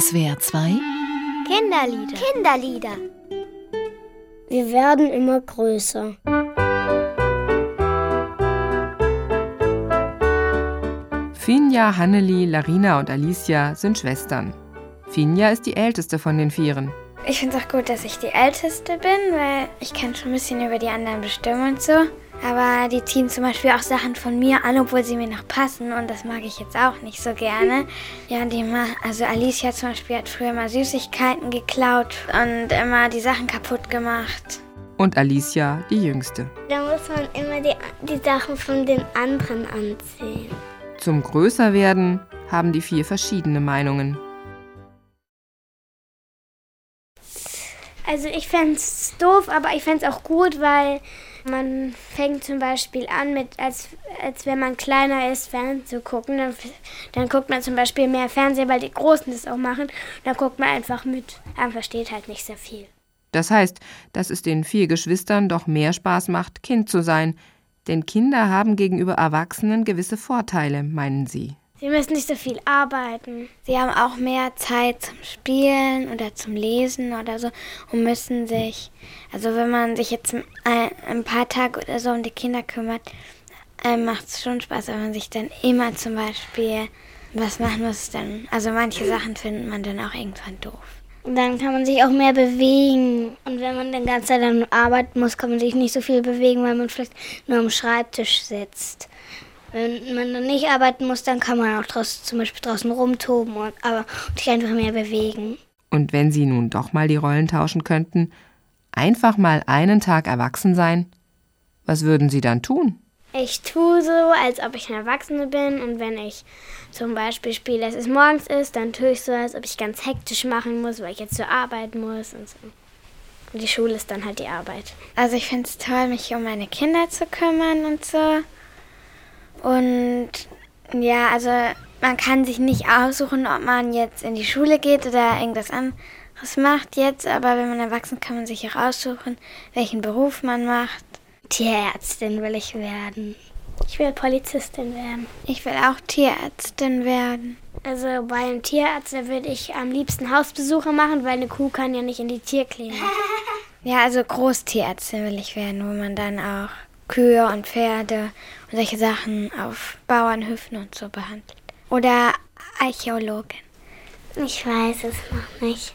SWR 2 Kinderlieder. Kinderlieder. Wir werden immer größer. Finja, Hanneli, Larina und Alicia sind Schwestern. Finja ist die älteste von den Vieren. Ich finde es auch gut, dass ich die Älteste bin, weil ich kann schon ein bisschen über die anderen bestimmen und so. Aber die ziehen zum Beispiel auch Sachen von mir an, obwohl sie mir noch passen. Und das mag ich jetzt auch nicht so gerne. Ja, die immer, also Alicia zum Beispiel hat früher immer Süßigkeiten geklaut und immer die Sachen kaputt gemacht. Und Alicia, die Jüngste. Da muss man immer die, die Sachen von den anderen anziehen. Zum Größerwerden haben die vier verschiedene Meinungen. Also ich fände es doof, aber ich fände es auch gut, weil man fängt zum Beispiel an, mit, als, als wenn man kleiner ist, Fernsehen zu gucken. Dann, dann guckt man zum Beispiel mehr Fernsehen, weil die Großen das auch machen. Dann guckt man einfach mit. Man versteht halt nicht sehr viel. Das heißt, dass es den vier Geschwistern doch mehr Spaß macht, Kind zu sein. Denn Kinder haben gegenüber Erwachsenen gewisse Vorteile, meinen sie. Sie müssen nicht so viel arbeiten. Sie haben auch mehr Zeit zum Spielen oder zum Lesen oder so und müssen sich, also wenn man sich jetzt ein, paar Tage oder so um die Kinder kümmert, äh, macht es schon Spaß, wenn man sich dann immer zum Beispiel was machen muss, dann, also manche Sachen findet man dann auch irgendwann doof. Und dann kann man sich auch mehr bewegen. Und wenn man den ganzen Zeit dann arbeiten muss, kann man sich nicht so viel bewegen, weil man vielleicht nur am Schreibtisch sitzt. Wenn man dann nicht arbeiten muss, dann kann man auch draußen, zum Beispiel draußen rumtoben und, aber, und sich einfach mehr bewegen. Und wenn Sie nun doch mal die Rollen tauschen könnten, einfach mal einen Tag erwachsen sein, was würden Sie dann tun? Ich tue so, als ob ich eine Erwachsene bin und wenn ich zum Beispiel spiele, dass es morgens ist, dann tue ich so, als ob ich ganz hektisch machen muss, weil ich jetzt zur Arbeit muss und so. Und die Schule ist dann halt die Arbeit. Also ich finde es toll, mich um meine Kinder zu kümmern und so. Und ja, also man kann sich nicht aussuchen, ob man jetzt in die Schule geht oder irgendwas anderes macht jetzt, aber wenn man erwachsen kann man sich auch aussuchen, welchen Beruf man macht. Tierärztin will ich werden. Ich will Polizistin werden. Ich will auch Tierärztin werden. Also bei einem Tierarzt würde ich am liebsten Hausbesuche machen, weil eine Kuh kann ja nicht in die Tierklinik. Ja, also Großtierärztin will ich werden, wo man dann auch Kühe und Pferde solche Sachen auf Bauernhöfen und so behandelt. Oder Archäologin. Ich weiß es noch nicht.